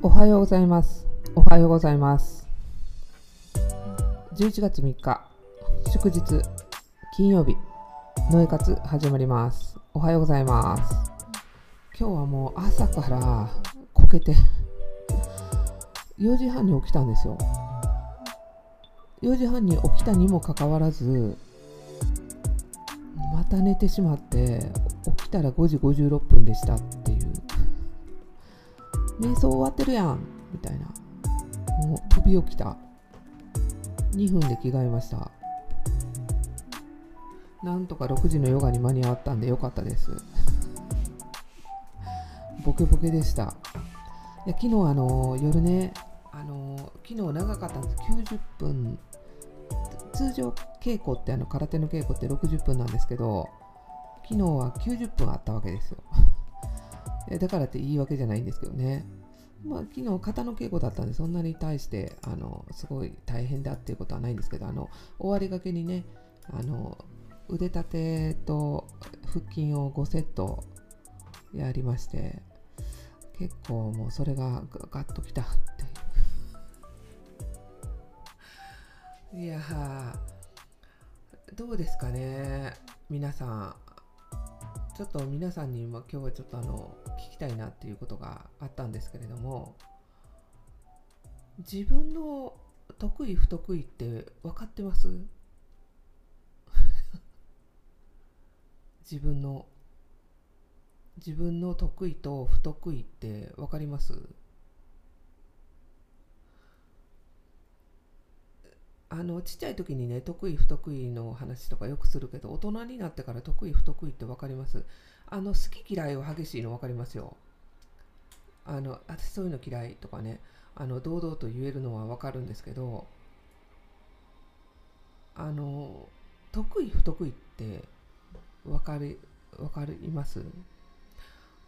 おはようございます。おはようございます。11月3日、祝日、金曜日、ノエ活始まります。おはようございます。今日はもう朝からこけて、4時半に起きたんですよ。4時半に起きたにもかかわらず、また寝てしまって、起きたら5時56分でした。瞑想終わってるやん。みたいな。もう飛び起きた。2分で着替えました。なんとか6時のヨガに間に合ったんでよかったです。ボケボケでした。いや昨日あの夜ねあの昨日長かったんです。90分。通常稽古ってあの空手の稽古って60分なんですけど昨日は90分あったわけですよ。だからって言い訳じゃないんですけどね。まあ、昨日、型の稽古だったんで、そんなに対して、あの、すごい大変だっていうことはないんですけど、あの、終わりがけにね、あの、腕立てと腹筋を5セットやりまして、結構もうそれがガッときたっていう。いや、どうですかね、皆さん。ちょっと皆さんに今今日はちょっとあの聞きたいなっていうことがあったんですけれども自分の得意不得意って分かってます？自分の自分の得意と不得意って分かります？あのちっちゃい時にね得意不得意の話とかよくするけど大人になってから得意不得意って分かります？あの好き嫌いは激しいの分かりますよ。あの私そういうの嫌いとかねあの堂々と言えるのは分かるんですけどあの得意不得意って分かり分かります？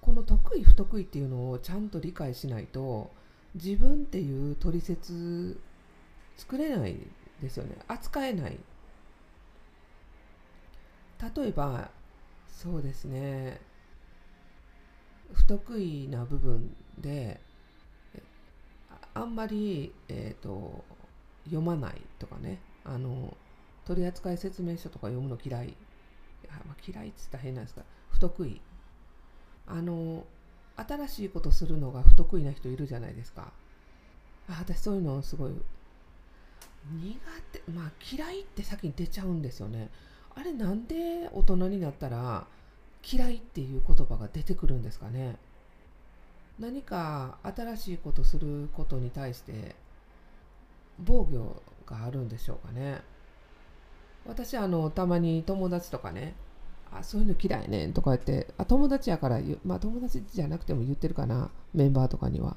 この得意不得意っていうのをちゃんと理解しないと自分っていう取説作れないですよね。扱えない。例えばそうですね。不得意な部分であんまり、えーと、読まないとかね。あの取扱説明書とか読むの嫌い。あ、まあ、嫌いっつったら変なんですが不得意。あの新しいことするのが不得意な人いるじゃないですか。あ私そういうのすごい苦手まあ嫌いって先に出ちゃうんですよね。あれなんで大人になったら嫌いっていう言葉が出てくるんですかね。何か新しいことすることに対して防御があるんでしょうかね。私あのたまに友達とかねあそういうの嫌いねんとか言ってあ友達やからまあ友達じゃなくても言ってるかなメンバーとかには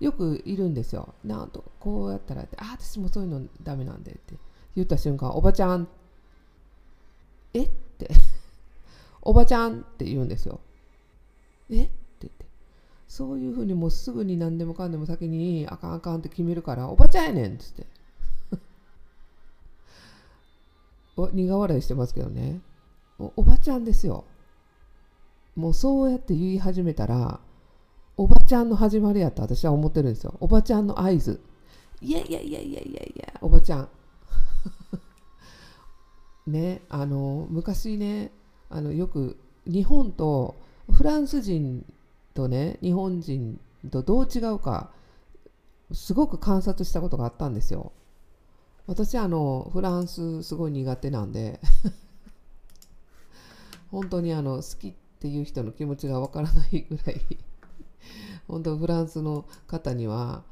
よくいるんですよ。なんと、こうやったらって、あ、私もそういうのダメなんでって言った瞬間、おばちゃん、えって、おばちゃんって言うんですよ。えって言って。そういうふうにもうすぐに何でもかんでも先にあかんあかんって決めるから、おばちゃんやねんっつって。お苦笑いしてますけどねお。おばちゃんですよ。もうそうやって言い始めたら、おばちゃんの始まりやと私は思ってるんですよ。おばちゃんの合図。いやいやいやいやいやいや、おばちゃん。ね、あの、昔ね、あの、よく日本とフランス人とね、日本人とどう違うか、すごく観察したことがあったんですよ。私、あの、フランスすごい苦手なんで、本当にあの、好きっていう人の気持ちがわからないぐらい本当フランスの方には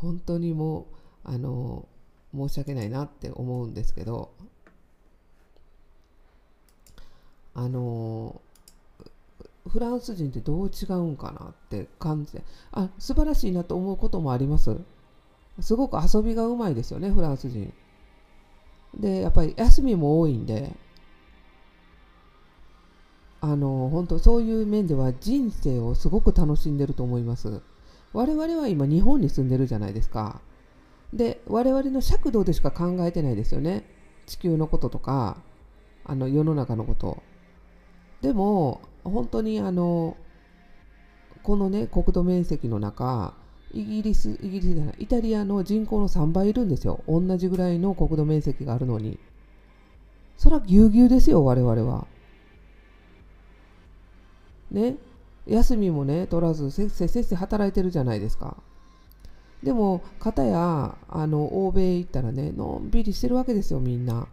本当にもうあの申し訳ないなって思うんですけどあのフランス人ってどう違うんかなって感じあ素晴らしいなと思うこともあります。すごく遊びがうまいですよねフランス人。でやっぱり休みも多いんであの本当そういう面では人生をすごく楽しんでると思います。我々は今日本に住んでるじゃないですか。で我々の尺度でしか考えてないですよね。地球のこととかあの世の中のこと。でも本当にあのこのね国土面積の中イギリスイギリスじゃないイタリアの人口の3倍いるんですよ。同じぐらいの国土面積があるのに。そらぎゅうぎゅうですよ我々は。ね休みもね取らずせっせせっせ働いてるじゃないですか。でも片やあの欧米行ったらねのんびりしてるわけですよみんな。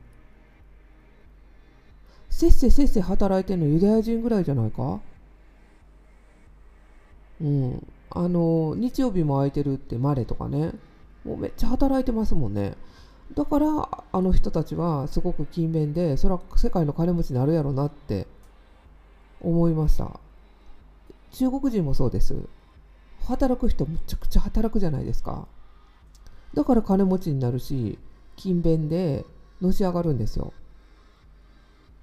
せっせせっせ働いてるのユダヤ人ぐらいじゃないか。うん。あの日曜日も空いてるってマレとかね。もうめっちゃ働いてますもんね。だからあの人たちはすごく勤勉でそら世界の金持ちになるやろなって思いました。中国人もそうです。働く人むちゃくちゃ働くじゃないですか。だから金持ちになるし勤勉でのし上がるんですよ。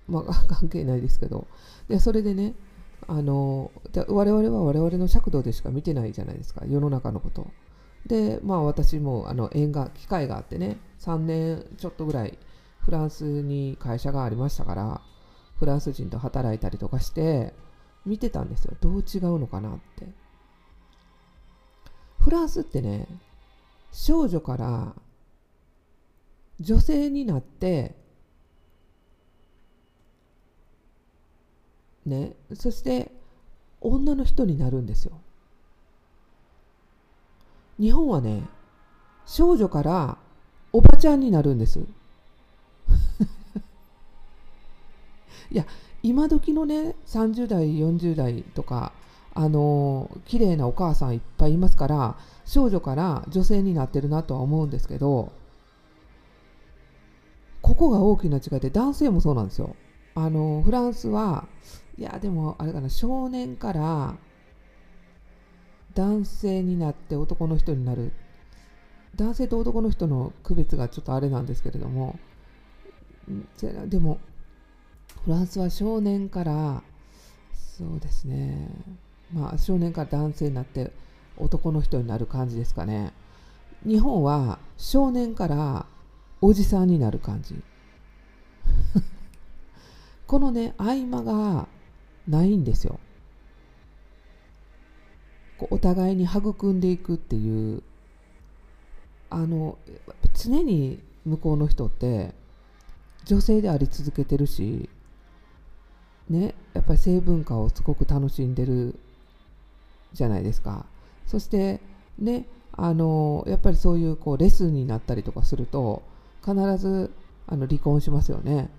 まあ 関係ないですけど。でそれでねあの我々は我々の尺度でしか見てないじゃないですか。世の中のこと。でまあ私もあの縁が機会があってね3年ちょっとぐらいフランスに会社がありましたからフランス人と働いたりとかして見てたんですよ。どう違うのかなって。フランスってね少女から女性になってねそして女の人になるんですよ。日本はね少女からおばちゃんになるんです。いや今時のね30代40代とかあの綺麗なお母さんいっぱいいますから少女から女性になってるなとは思うんですけどここが大きな違いで男性もそうなんですよ。あのフランスはいやでもあれかな少年から男性になって男の人になる。男性と男の人の区別がちょっとあれなんですけれどもでもフランスは少年からそうですね。まあ少年から男性になって男の人になる感じですかね。日本は少年からおじさんになる感じ。このね合間がないんですよ。お互いに育んでいくっていう。あの常に向こうの人って女性であり続けてるしねやっぱり性文化をすごく楽しんでるじゃないですか。そしてねあのやっぱりそういうこうレッスンになったりとかすると必ずあの離婚しますよね。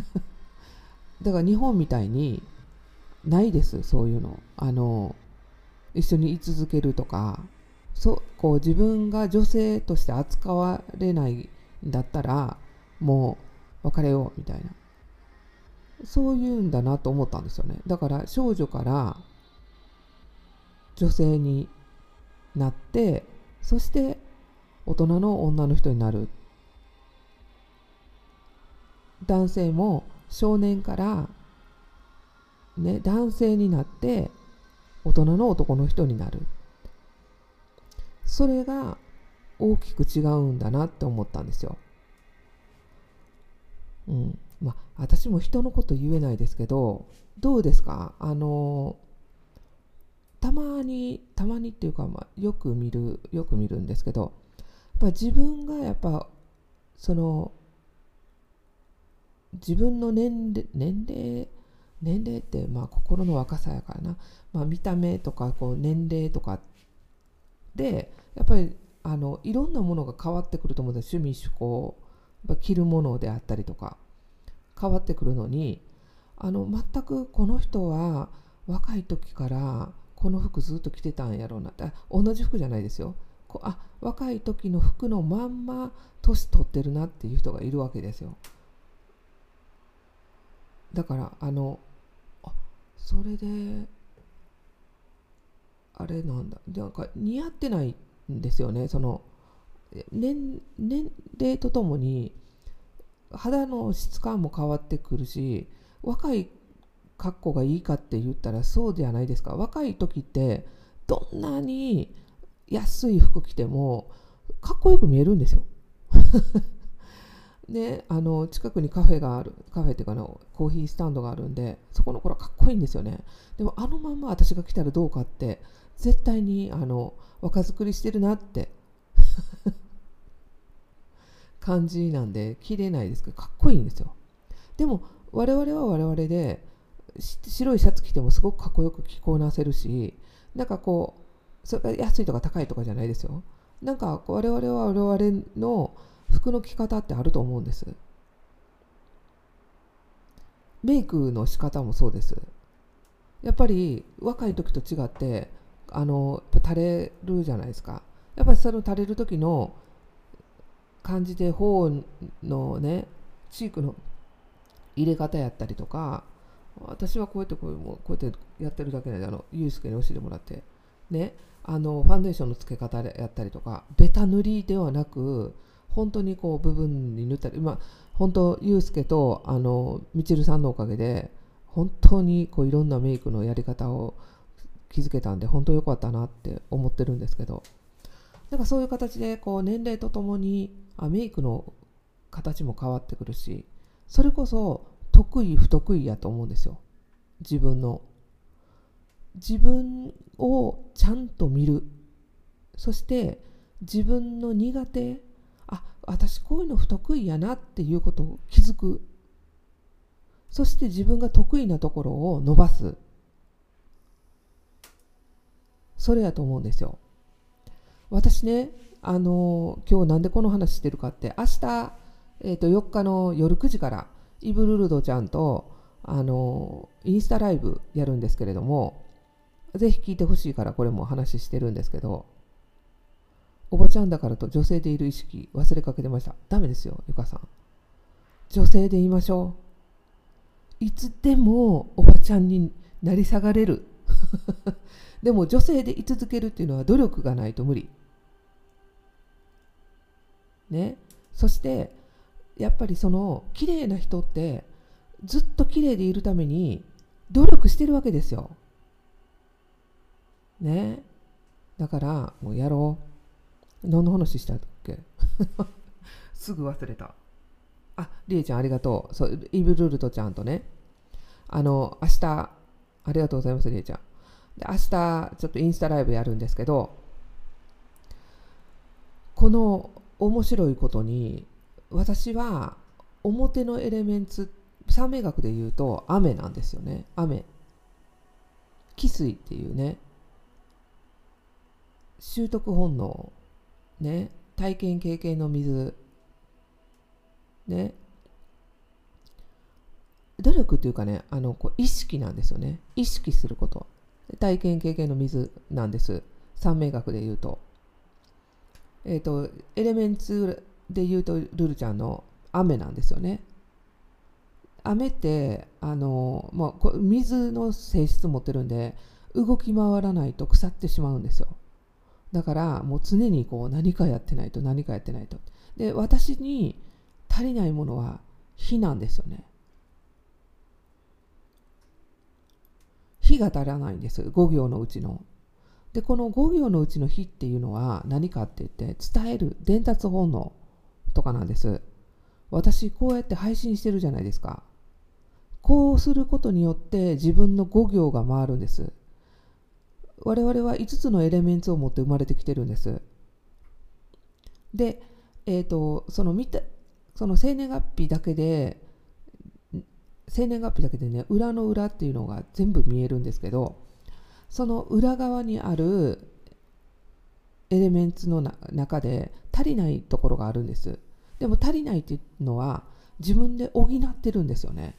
だから日本みたいにないですそういうの。あの一緒に居続けるとかそこう自分が女性として扱われないんだったらもう別れようみたいな。そういうんだなと思ったんですよね。だから少女から女性になってそして大人の女の人になる。男性も少年から、ね、男性になって大人の男の人になる。それが大きく違うんだなって思ったんですよ。うん。まあ、私も人のこと言えないですけどどうですか？あのたまにたまにっていうか、まあ、よく見るよく見るんですけどやっぱ自分がやっぱその自分の年齢年齢年齢ってまあ心の若さやからな、まあ、見た目とかこう年齢とかでやっぱりあのいろんなものが変わってくると思うんです趣味趣向。着るものであったりとか。変わってくるのにあの全くこの人は若い時からこの服ずっと着てたんやろうなって同じ服じゃないですよ。こあ若い時の服のまんま年取ってるなっていう人がいるわけですよ。だからあのあそれであれなんだ。なんか似合ってないんですよね。その年年齢とともに肌の質感も変わってくるし若い格好がいいかって言ったらそうじゃないですか。若い時ってどんなに安い服着てもかっこよく見えるんですよ。ね、あの近くにカフェがあるカフェっていうかなコーヒースタンドがあるんでそこの頃かっこいいんですよね。でもあのまんま私が来たらどうかって絶対にあの若作りしてるなって。感じなんで綺麗ないですけどかっこいいんですよ。でも我々は我々で白いシャツ着てもすごくかっこよく着こなせるしなんかこうそれ安いとか高いとかじゃないですよ。なんか我々は我々の服の着方ってあると思うんです。メイクの仕方もそうです。やっぱり若い時と違ってあの垂れるじゃないですか。やっぱりその垂れる時の感じで頬のねチークの入れ方やったりとか私はこうやってこうこうやってやってるだけなんであのユースケに教えてもらってねあのファンデーションの付け方やったりとかベタ塗りではなく本当にこう部分に塗ったり、まあ、本当ユースケとあのみちるさんのおかげで本当にこういろんなメイクのやり方を気づけたんで本当良かったなって思ってるんですけどなんかそういう形でこう年齢とともにあメイクの形も変わってくるしそれこそ得意不得意やと思うんですよ。自分の。自分をちゃんと見る。そして自分の苦手。あ私こういうの不得意やなっていうことを気づく。そして自分が得意なところを伸ばす。それやと思うんですよ。私ねあの今日なんでこの話してるかって明日、えー、と4日の夜9時からイブルルドちゃんとあのインスタライブやるんですけれどもぜひ聞いてほしいからこれも話してるんですけどおばちゃんだからと女性でいる意識忘れかけてました。ダメですよゆかさん。女性でいましょう。いつでもおばちゃんになり下がれる。でも女性で居続けるっていうのは努力がないと無理。ね。そしてやっぱりその綺麗な人ってずっと綺麗でいるために努力してるわけですよ。ね。だからもうやろう。何の話したっけ？すぐ忘れた。ありえちゃんありがとう。そうイブルルトちゃんとね。あの明日ありがとうございますりえちゃん。で明日ちょっとインスタライブやるんですけどこの面白いことに私は表のエレメンツ三名学で言うと雨なんですよね。雨。汽水っていうね。習得本能。ね。体験経験の水。ね。努力っていうかねあのこう意識なんですよね。意識すること。体験経験の水なんです。三名学で言うと。えっ、ー、とエレメンツで言うとルルちゃんの雨なんですよね。雨ってあの、まあ、水の性質持ってるんで動き回らないと腐ってしまうんですよ。だからもう常にこう何かやってないと何かやってないと。で私に足りないものは火なんですよね。火が足らないんです。5行のうちの。でこの5行のうちの火っていうのは何かって言って伝える伝達本能とかなんです。私こうやって配信してるじゃないですか。こうすることによって自分の5行が回るんです。我々は5つのエレメンツを持って生まれてきてるんです。で、えーと、その見たその生年月日だけで生年月日だけでね裏の裏っていうのが全部見えるんですけどその裏側にあるエレメンツの中で足りないところがあるんです。でも足りないっていうのは自分で補ってるんですよね。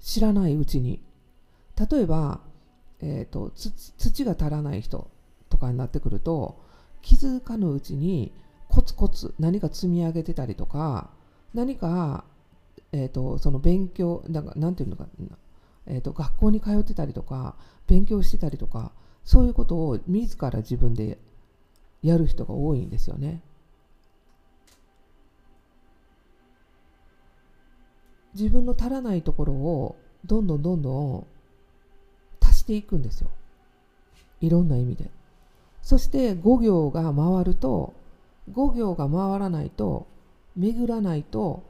知らないうちに。例えば、えーと、土が足らない人とかになってくると気づかぬうちにコツコツ何か積み上げてたりとか何か、えーと、その勉強なんかなんていうのかな、えーと学校に通ってたりとか勉強してたりとかそういうことを自ら自分でやる人が多いんですよね。自分の足らないところをどんどんどんどん足していくんですよいろんな意味でそして5行が回ると5行が回らないと巡らないと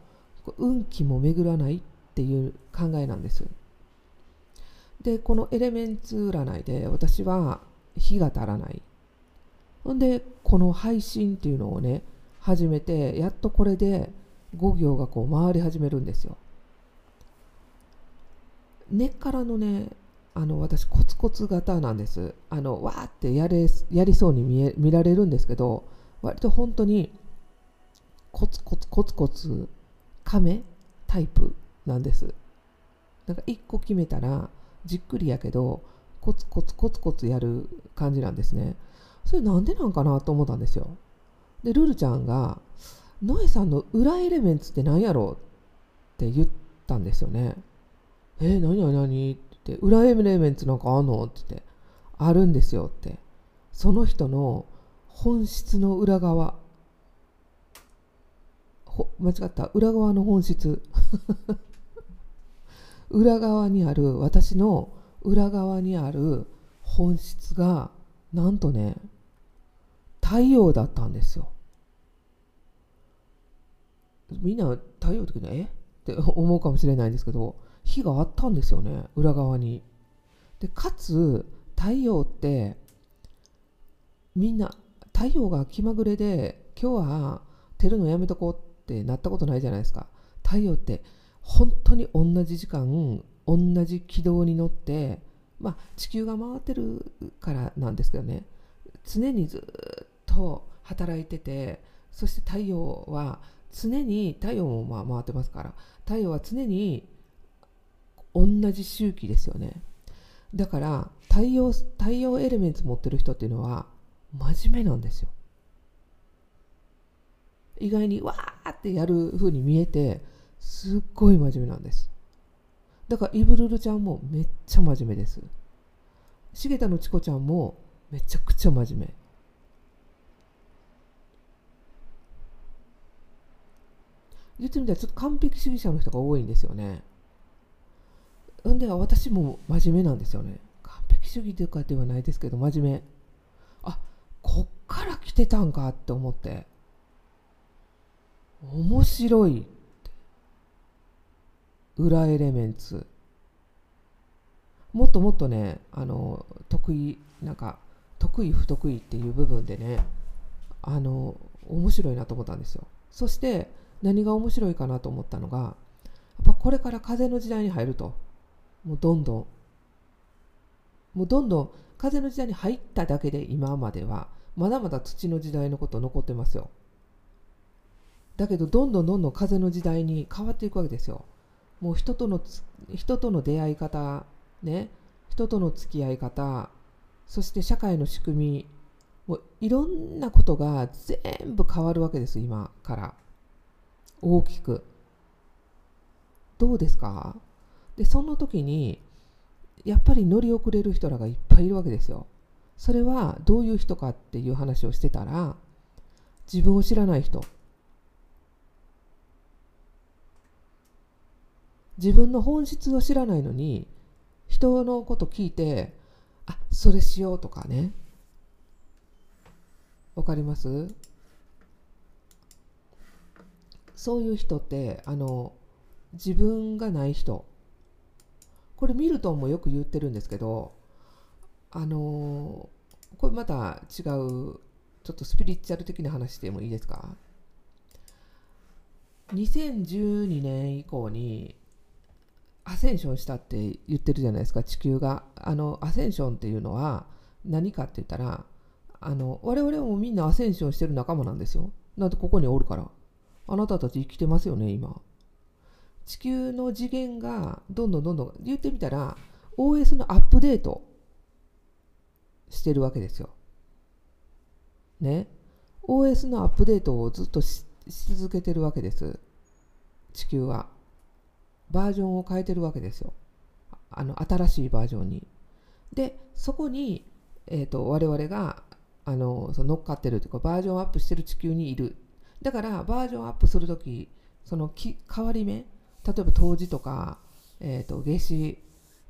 運気も巡らないっていう考えなんです。でこのエレメンツ占いで私は日が足らない。ほんでこの配信っていうのをね始めてやっとこれで5行がこう回り始めるんですよ。根っからのねあの私コツコツ型なんです。あのわーってやれやりそうに見え見られるんですけど割と本当にコツコツコツコツ亀タイプなんです。なんか1個決めたらじっくりやけどコツコツコツコツやる感じなんですね。それなんでなんかなと思ったんですよ。でルルちゃんが「ノエさんの裏エレメンツって何やろ?」って言ったんですよねえー、何何？何って裏エレメンツなんかあんの？って言ってあるんですよって。その人の本質の裏側。間違った。裏側の本質。裏側にある私の裏側にある本質がなんとね太陽だったんですよ。みんな太陽ってえ？って思うかもしれないんですけど火があったんですよね裏側に。でかつ太陽ってみんな太陽が気まぐれで今日は照るのやめとこうってなったことないじゃないですか。太陽って本当に同じ時間同じ軌道に乗ってまあ地球が回ってるからなんですけどね。常にずっと働いててそして太陽は常に太陽もまあ回ってますから太陽は常に同じ周期ですよね。だから太陽太陽エレメンツ持ってる人っていうのは真面目なんですよ。意外にわーってやる風に見えてすっごい真面目なんです。だからイブルルちゃんもめっちゃ真面目です。重田のチコちゃんもめちゃくちゃ真面目。言ってみたらちょっと完璧主義者の人が多いんですよね。んで私も真面目なんですよね。完璧主義というかではないですけど真面目。あこっから来てたんかって思って。面白い。裏エレメンツ。もっともっとねあの得意なんか得意不得意っていう部分でねあの面白いなと思ったんですよ。そして何が面白いかなと思ったのがやっぱこれから風の時代に入ると。もうどんどん。もうどんどん風の時代に入っただけで今まではまだまだ土の時代のこと残ってますよ。だけどどんどんどんどん風の時代に変わっていくわけですよ。もう人との人との出会い方ね人との付き合い方そして社会の仕組みもういろんなことが全部変わるわけです今から。大きく。どうですか？でその時にやっぱり乗り遅れる人らがいっぱいいるわけですよ。それはどういう人かっていう話をしてたら自分を知らない人。自分の本質を知らないのに人のこと聞いてあそれしようとかね。わかります？そういう人ってあの自分がない人。これミルトンもよく言ってるんですけどあのこれまた違うちょっとスピリチュアル的な話でもいいですか？2012年以降にアセンションしたって言ってるじゃないですか地球が。あのアセンションっていうのは何かって言ったらあの我々もみんなアセンションしてる仲間なんですよ。なんでここにおるから。あなたたち生きてますよね今。地球の次元がどんどんどんどん言ってみたら OS のアップデートしてるわけですよ。ね。OS のアップデートをずっとし続けてるわけです。地球は。バージョンを変えてるわけですよ。あの新しいバージョンに。でそこに、えーと、我々があのその乗っかってるというかバージョンアップしてる地球にいる。だからバージョンアップする時そのき変わり目例えば冬至とか、えーと、夏至、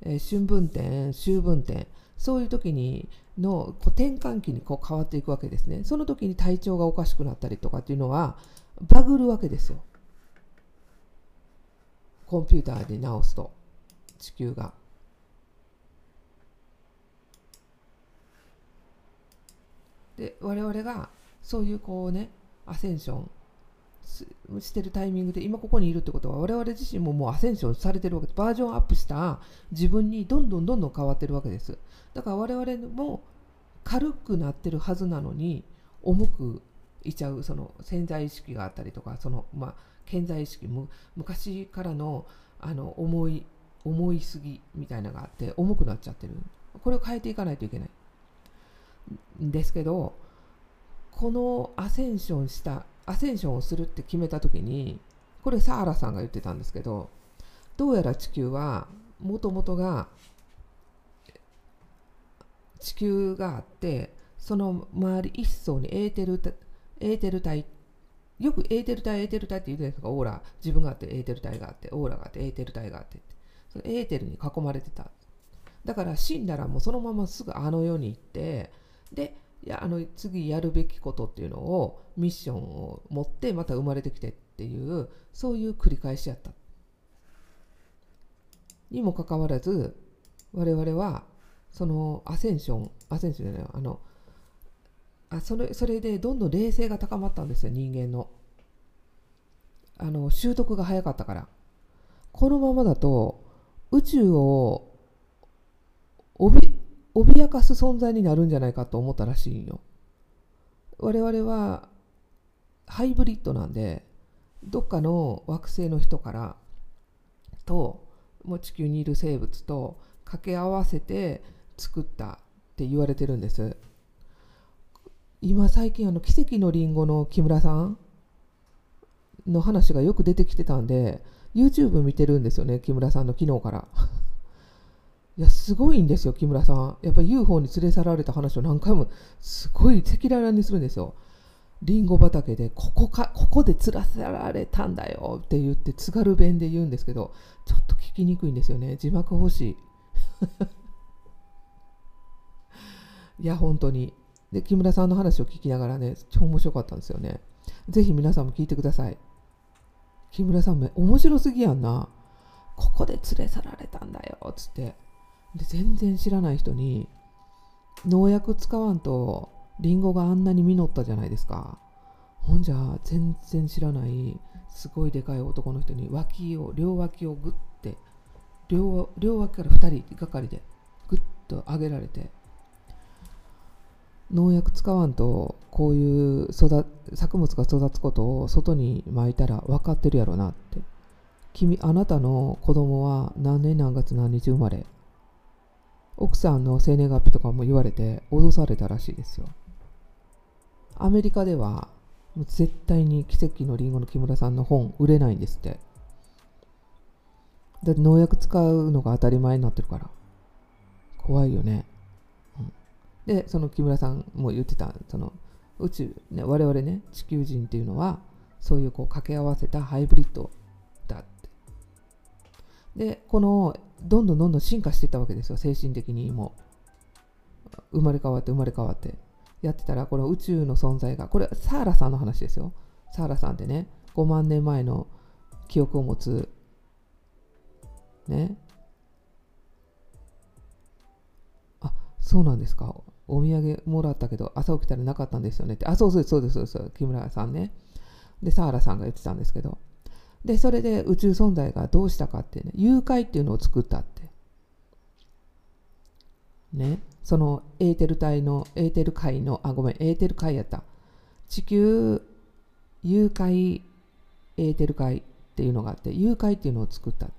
えー、春分点秋分点そういう時にのこう転換期にこう変わっていくわけですねその時に体調がおかしくなったりとかっていうのはバグるわけですよコンピューターで直すと地球が。で我々がそういうこうねアセンションしてるタイミングで今ここにいるってことは我々自身ももうアセンションされてるわけでバージョンアップした自分にどんどんどんどん変わってるわけですだから我々も軽くなってるはずなのに重くいちゃうその潜在意識があったりとかそのまあ潜在意識も昔からのあの重い重いすぎみたいなのがあって重くなっちゃってる。これを変えていかないといけない。んですけどこのアセンションしたアセンションをするって決めた時にこれサーラさんが言ってたんですけどどうやら地球はもともとが地球があってその周り一層にエーテルエーテル体よくエーテル体エーテル体って言うじゃないですか。オーラ自分があってエーテル体があってオーラがあってエーテル体があってそのエーテルに囲まれてた。だから死んだらもうそのまますぐあの世に行ってでいやあの次やるべきことっていうのをミッションを持ってまた生まれてきてっていうそういう繰り返しやったにもかかわらず我々はそのアセンションアセンションじゃないあのあそれそれでどんどん冷静が高まったんですよ人間の。あの習得が早かったから。このままだと宇宙を脅かす存在になるんじゃないかと思ったらしいんよ。我々はハイブリッドなんでどっかの惑星の人からともう地球にいる生物と掛け合わせて作ったって言われてるんです。今最近あの奇跡のりんごの木村さんの話がよく出てきてたんで YouTube 見てるんですよね木村さんの昨日から。いやすごいんですよ木村さん。やっぱり UFO に連れ去られた話を何回もすごい赤裸々にするんですよ。りんご畑でここかここで連れ去られたんだよって言って津軽弁で言うんですけどちょっと聞きにくいんですよね。字幕欲しい。いや本当に。で木村さんの話を聞きながらね超面白かったんですよね。ぜひ皆さんも聞いてください。木村さんめ面白すぎやんな。ここで連れ去られたんだよ。っつって。で全然知らない人に農薬使わんとリンゴがあんなに実ったじゃないですか。ほんじゃ全然知らないすごいでかい男の人に脇を両脇をグッて両両脇から2人がかりでグッと上げられて農薬使わんとこういう育作物が育つことを外に撒いたら分かってるやろなって。君あなたの子供は何年何月何日生まれ？奥さんの生年月日とかも言われて脅されたらしいですよ。アメリカではもう絶対に奇跡のりんごの木村さんの本売れないんですって。だって農薬使うのが当たり前になってるから。怖いよね、でその木村さんも言ってたその宇宙、ね、我々ね地球人っていうのはそういうこう掛け合わせたハイブリッドだって。でこのどんどんどんどん進化していったわけですよ精神的にも。生まれ変わって生まれ変わって。やってたらこの宇宙の存在がこれサーラさんの話ですよ。サーラさんってね5万年前の記憶を持つね。あそうなんですか。お土産もらったけど朝起きたらなかったんですよねって。あそうそうですそうですそうです。木村さんね。でサーラさんが言ってたんですけど。でそれで宇宙存在がどうしたかってね誘拐っていうのを作ったって。ね。そのエーテル体のエーテル界のあごめんエーテル界やった。地球誘拐エーテル界っていうのがあって誘拐っていうのを作ったって。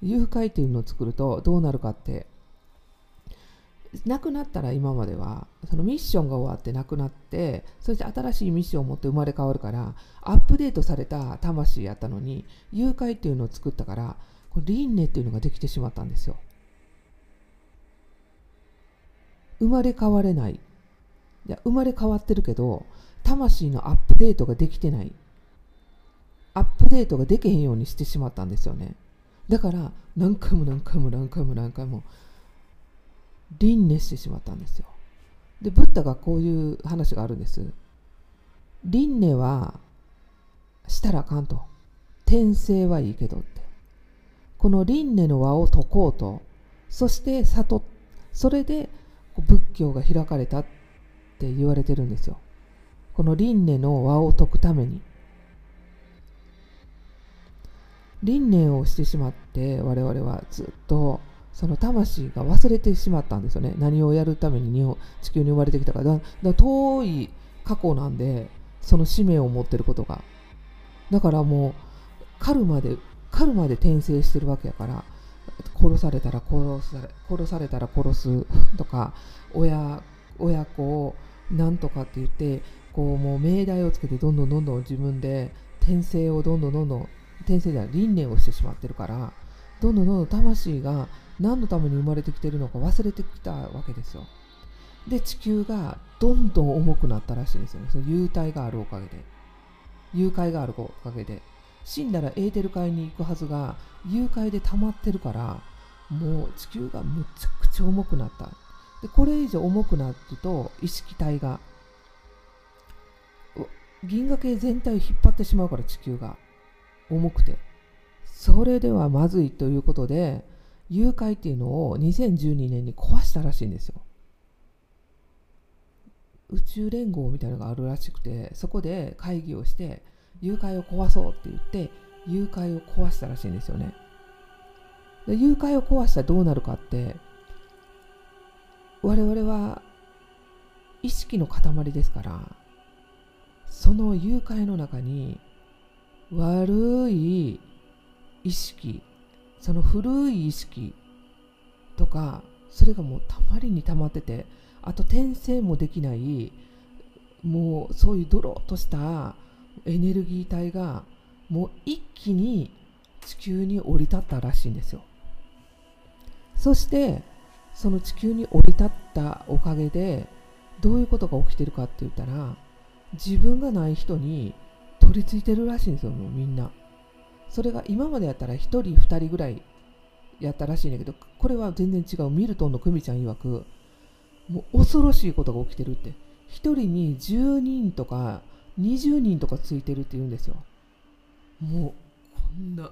誘拐っていうのを作るとどうなるかってなくなったら今まではそのミッションが終わってなくなってそして新しいミッションを持って生まれ変わるからアップデートされた魂やったのに誘拐っていうのを作ったからこれ輪廻っていうのができてしまったんですよ。生まれ変われない。いや生まれ変わってるけど魂のアップデートができてない。アップデートができへんようにしてしまったんですよね。だから何回も何回も何回も何回も輪廻してしまったんですよ。で、ブッダがこういう話があるんです。輪廻はしたらあかんと。転生はいいけどって。この輪廻の輪を解こうとそして悟それで仏教が開かれたって言われてるんですよこの輪廻の輪を解くために輪廻をしてしまって我々はずっとその魂が忘れてしまったんですよね。何をやるために日本地球に生まれてきたか。だだ遠い過去なんでその使命を持ってることが。だからもうカルマでカルマで転生してるわけやから殺されたら殺され殺されたら殺すとか親親子をなんとかって言ってこうもう命題をつけてどんどんどんどん自分で転生をどんどんどんどん転生では輪廻をしてしまってるからどんどんどんどん魂が何のために生まれてきてるのか忘れてきたわけですよ。で地球がどんどん重くなったらしいんですよね。その幽体があるおかげで。誘拐があるおかげで。死んだらエーテル界に行くはずが誘拐で溜まってるからもう地球がむちゃくちゃ重くなった。でこれ以上重くなると意識体が銀河系全体を引っ張ってしまうから地球が重くてそれではまずいということで誘拐っていうのを2012年に壊したらしいんですよ。宇宙連合みたいなのがあるらしくてそこで会議をして誘拐を壊そうって言って誘拐を壊したらしいんですよね。で誘拐を壊したらどうなるかって我々は意識の塊ですからその誘拐の中に悪い意識その古い意識とかそれがもうたまりにたまっててあと転生もできないもうそういうドロッとしたエネルギー体がもう一気に地球に降り立ったらしいんですよ。そしてその地球に降り立ったおかげでどういうことが起きてるかって言ったら自分がない人に取り付いてるらしいんですよもうみんな。それが今までやったら1人2人ぐらいやったらしいんだけどこれは全然違う。ミルトンの久美ちゃん曰くもう恐ろしいことが起きてるって。1人に10人とか20人とかついてるって言うんですよ。もうこんな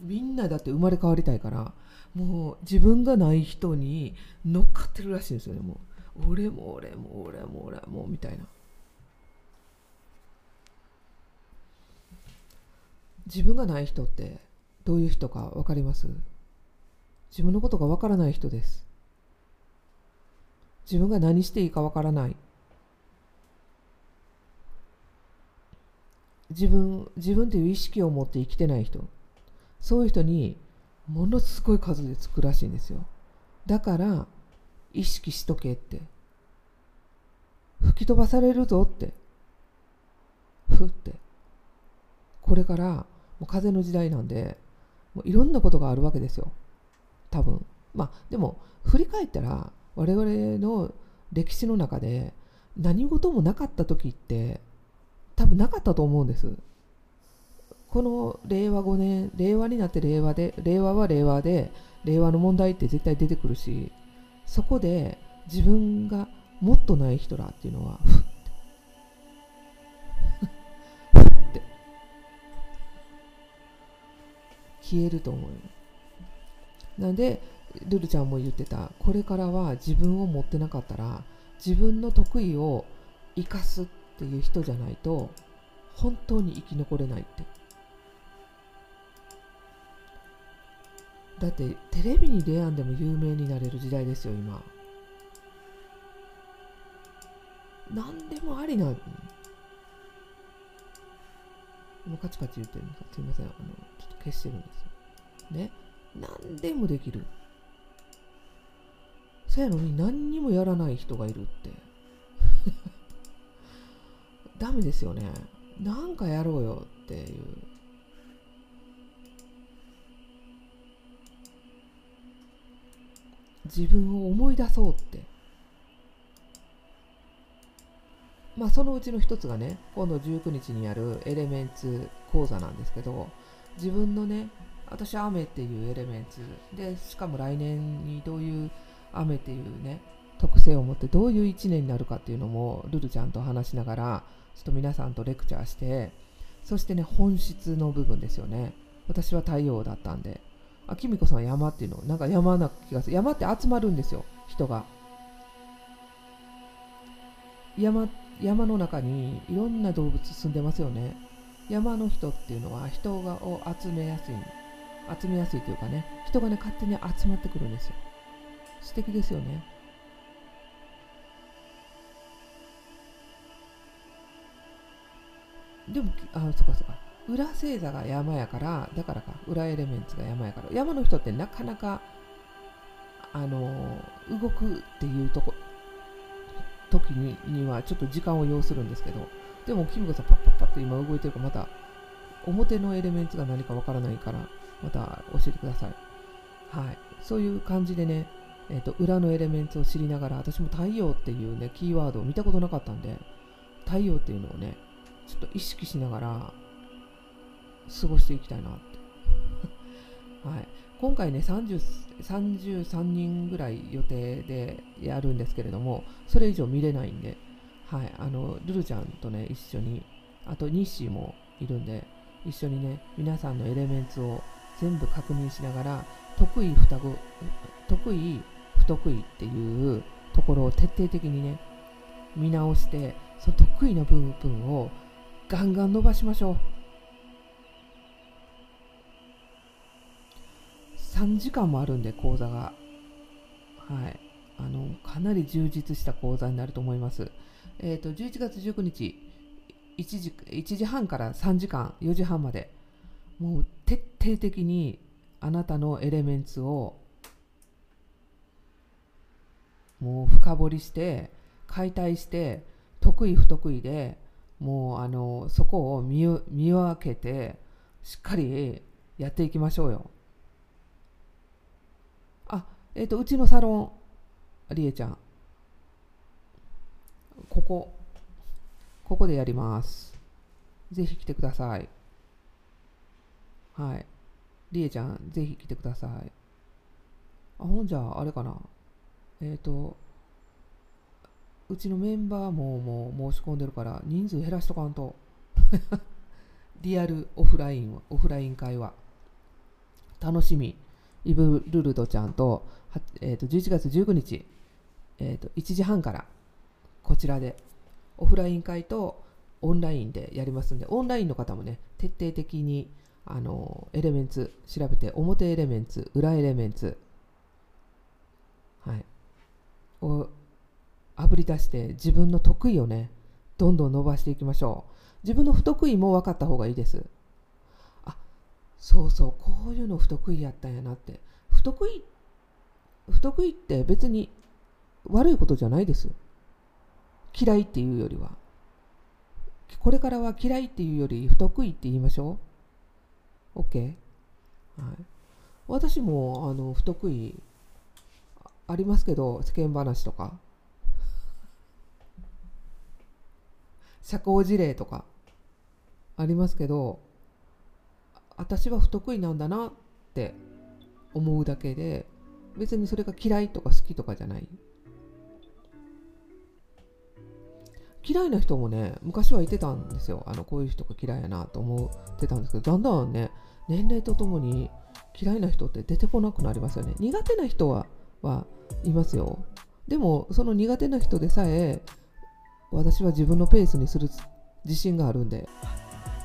みんなだって生まれ変わりたいからもう自分がない人に乗っかってるらしいんですよね。もう俺も俺も俺も俺もみたいな。自分がない人ってどういう人か分かります？自分のことが分からない人です。自分が何していいか分からない。自分自分という意識を持って生きてない人。そういう人にものすごい数でつくらしいんですよ。だから意識しとけって。吹き飛ばされるぞって。ふって。これからもう風の時代なんでもういろんなことがあるわけですよ。多分。まあでも振り返ったら我々の歴史の中で何事もなかった時って多分なかったと思うんです。この令和5年令和になって令和で令和は令和で令和の問題って絶対出てくるしそこで自分がもっとない人らっていうのは消えると思う。なのでルルちゃんも言ってた。これからは自分を持ってなかったら自分の得意を生かすっていう人じゃないと本当に生き残れないって。だってテレビに出会んでも有名になれる時代ですよ今。何でもありな今カチカチ言ってるんですすいません。あのちょっと消してるんですよ。ね。何でもできる。せやのに何にもやらない人がいるって。ダメですよね。なんかやろうよっていう。自分を思い出そうって。まあそのうちの一つがね今度19日にやるエレメンツ講座なんですけど自分のね私雨っていうエレメンツでしかも来年にどういう雨っていうね特性を持ってどういう1年になるかっていうのもルルちゃんと話しながらちょっと皆さんとレクチャーしてそしてね本質の部分ですよね。私は太陽だったんで。あきみこさんは山っていうのなんか山な気がする。山って集まるんですよ人が。山山の中にいろんな動物住んでますよね。山の人っていうのは人がを集めやすい集めやすいというかね人がね勝手に集まってくるんですよ。素敵ですよね。でもあそっかそっか。裏星座が山やからだからか。裏エレメンツが山やから。山の人ってなかなかあの動くっていうとこ時ににはちょっと時間を要するんですけどでもキムコさんパッパッパッと今動いてるからまた表のエレメンツが何かわからないからまた教えてくださいはいそういう感じでねえーと、裏のエレメンツを知りながら私も太陽っていうねキーワードを見たことなかったんで太陽っていうのをねちょっと意識しながら過ごしていきたいなってはい、今回ね30 33人ぐらい予定でやるんですけれどもそれ以上見れないんで、はい、あのルルちゃんとね一緒にあとニッシーもいるんで一緒にね皆さんのエレメンツを全部確認しながら得意不得意不得意っていうところを徹底的にね見直してその得意な部分をガンガン伸ばしましょう。3時間もあるんで講座が。はい。あのかなり充実した講座になると思います。えっ、ー、と11月19日1時 ,1 時半から3時間4時半まで。もう徹底的にあなたのエレメンツをもう深掘りして解体して得意不得意でもうあのそこを見見分けてしっかりやっていきましょうよ。えっ、ー、とうちのサロンりえちゃんここここでやります。ぜひ来てください。はい。りえちゃん、ぜひ来てください。あ、ほんじゃ、あれかな。えっ、ー、と、うちのメンバーももう申し込んでるから人数減らしとかんと。リアルオフライン、オフライン会話。楽しみ。イブルルドちゃんと、えー、と11月19日、えー、と1時半からこちらでオフライン会とオンラインでやりますんで、オンラインの方もね、徹底的にあのエレメンツ調べて、表エレメンツ、裏エレメンツ、はい、をあぶり出して自分の得意をねどんどん伸ばしていきましょう。自分の不得意も分かった方がいいです。あそうそうこういうの不得意やったんやなって。不得意不得意って別に悪いことじゃないです嫌いっていうよりは。これからは嫌いっていうより不得意って言いましょう。OK、はい、私もあの不得意ありますけど世間話とか。社交辞令とかありますけど私は不得意なんだなって思うだけで別にそれが嫌いとか好きとかじゃない。嫌いな人もね昔はいてたんですよ。あのこういう人が嫌いやなと思ってたんですけどだんだんね年齢とともに嫌いな人って出てこなくなりますよね。苦手な人ははいますよ。でもその苦手な人でさえ私は自分のペースにする自信があるんで。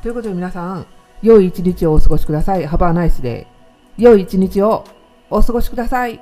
ということで皆さん良い一日をお過ごしください。Have a nice day 良い一日を。お過ごしください。